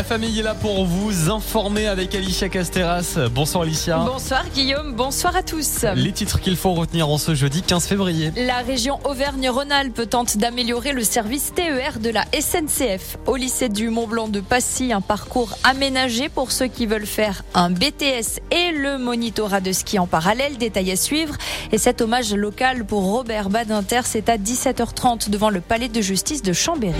La famille est là pour vous informer avec Alicia Casteras. Bonsoir Alicia. Bonsoir Guillaume, bonsoir à tous. Les titres qu'il faut retenir en ce jeudi 15 février. La région Auvergne-Rhône-Alpes tente d'améliorer le service TER de la SNCF. Au lycée du Mont-Blanc de Passy, un parcours aménagé pour ceux qui veulent faire un BTS et le monitorat de ski en parallèle. Détail à suivre. Et cet hommage local pour Robert Badinter, c'est à 17h30 devant le palais de justice de Chambéry.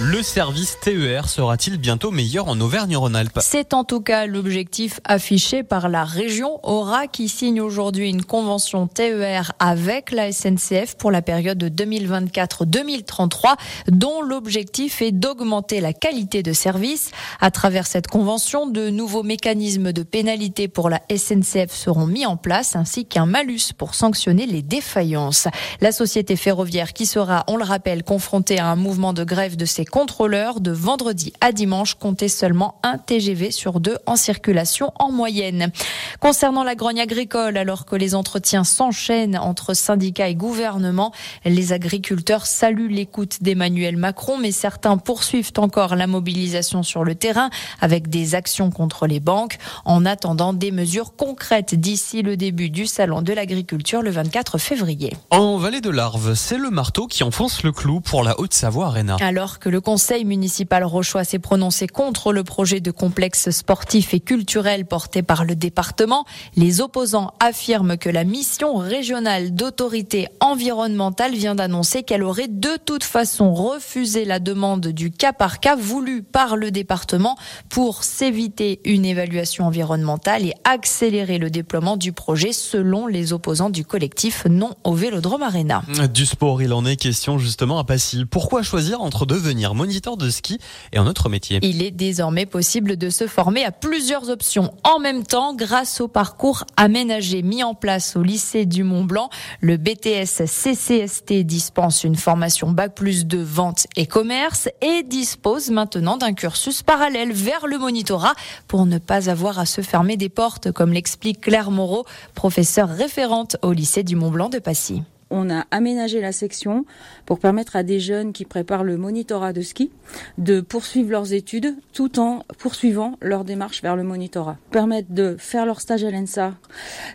Le service TER sera-t-il bientôt meilleur en Auvergne-Rhône-Alpes C'est en tout cas l'objectif affiché par la région Aura qui signe aujourd'hui une convention TER avec la SNCF pour la période de 2024-2033 dont l'objectif est d'augmenter la qualité de service. À travers cette convention, de nouveaux mécanismes de pénalité pour la SNCF seront mis en place ainsi qu'un malus pour sanctionner les défaillances. La société ferroviaire qui sera, on le rappelle, confrontée à un mouvement de grève de ses contrôleurs de vendredi à dimanche comptaient seulement un TGV sur deux en circulation en moyenne. Concernant la grogne agricole, alors que les entretiens s'enchaînent entre syndicats et gouvernement, les agriculteurs saluent l'écoute d'Emmanuel Macron, mais certains poursuivent encore la mobilisation sur le terrain avec des actions contre les banques en attendant des mesures concrètes d'ici le début du salon de l'agriculture le 24 février. En vallée de l'Arve, c'est le marteau qui enfonce le clou pour la Haute-Savoie Arena. Alors que le conseil municipal rochois s'est prononcé contre le projet de complexe sportif et culturel porté par le département. Les opposants affirment que la mission régionale d'autorité environnementale vient d'annoncer qu'elle aurait de toute façon refusé la demande du cas par cas voulu par le département pour s'éviter une évaluation environnementale et accélérer le déploiement du projet selon les opposants du collectif non au Vélodrome Arena. Du sport, il en est question justement à Passy. Pourquoi choisir entre devenir moniteur de ski et un autre métier. Il est désormais possible de se former à plusieurs options en même temps grâce au parcours aménagé mis en place au lycée du Mont Blanc. Le BTS CCST dispense une formation Bac plus de vente et commerce et dispose maintenant d'un cursus parallèle vers le monitorat pour ne pas avoir à se fermer des portes, comme l'explique Claire Moreau, professeure référente au lycée du Mont Blanc de Passy on a aménagé la section pour permettre à des jeunes qui préparent le monitorat de ski de poursuivre leurs études tout en poursuivant leur démarche vers le monitorat. Permettre de faire leur stage à l'ENSA,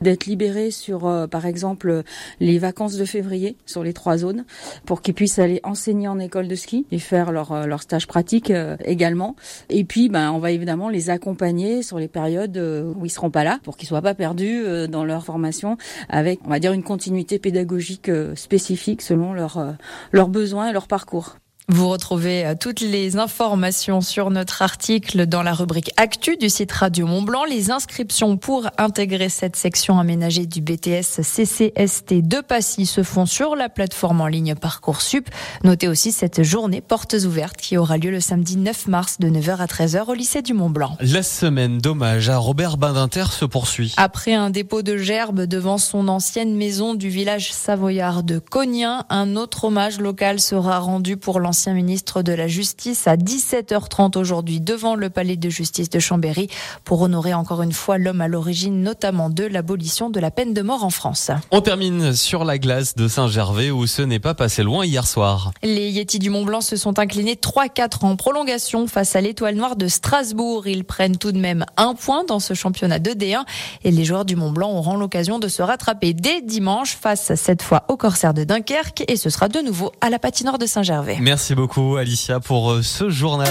d'être libérés sur, euh, par exemple, les vacances de février sur les trois zones pour qu'ils puissent aller enseigner en école de ski et faire leur, euh, leur stage pratique euh, également. Et puis, ben, on va évidemment les accompagner sur les périodes où ils seront pas là pour qu'ils soient pas perdus dans leur formation avec, on va dire, une continuité pédagogique spécifiques selon euh, leurs besoins et leur parcours. Vous retrouvez euh, toutes les informations sur notre article dans la rubrique Actu du site Radio Mont Blanc. Les inscriptions pour intégrer cette section aménagée du BTS CCST de Passy se font sur la plateforme en ligne Parcoursup. Notez aussi cette journée portes ouvertes qui aura lieu le samedi 9 mars de 9h à 13h au lycée du Mont Blanc. La semaine d'hommage à Robert Badinter se poursuit. Après un dépôt de gerbes devant son ancienne maison du village savoyard de Cognien, un autre hommage local sera rendu pour l'ancien ancien ministre de la Justice à 17h30 aujourd'hui devant le palais de justice de Chambéry pour honorer encore une fois l'homme à l'origine notamment de l'abolition de la peine de mort en France. On termine sur la glace de Saint-Gervais où ce n'est pas passé loin hier soir. Les Yetis du Mont Blanc se sont inclinés 3-4 en prolongation face à l'étoile noire de Strasbourg. Ils prennent tout de même un point dans ce championnat de D1 et les joueurs du Mont Blanc auront l'occasion de se rattraper dès dimanche face cette fois au Corsaire de Dunkerque et ce sera de nouveau à la patinoire de Saint-Gervais. Merci beaucoup Alicia pour euh, ce journal.